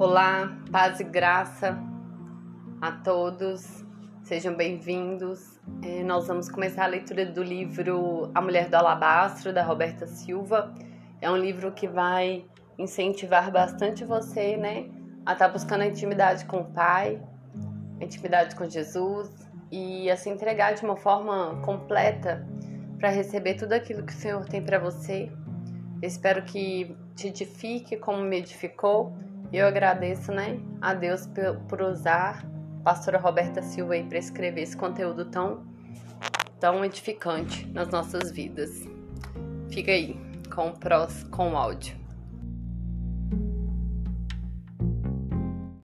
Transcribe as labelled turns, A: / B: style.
A: Olá, paz e graça a todos, sejam bem-vindos. É, nós vamos começar a leitura do livro A Mulher do Alabastro, da Roberta Silva. É um livro que vai incentivar bastante você, né, a estar tá buscando a intimidade com o Pai, a intimidade com Jesus e a se entregar de uma forma completa para receber tudo aquilo que o Senhor tem para você. espero que te edifique como me edificou eu agradeço, né, a Deus por usar a pastora Roberta Silva para escrever esse conteúdo tão tão edificante nas nossas vidas. Fica aí com o, prós, com o áudio.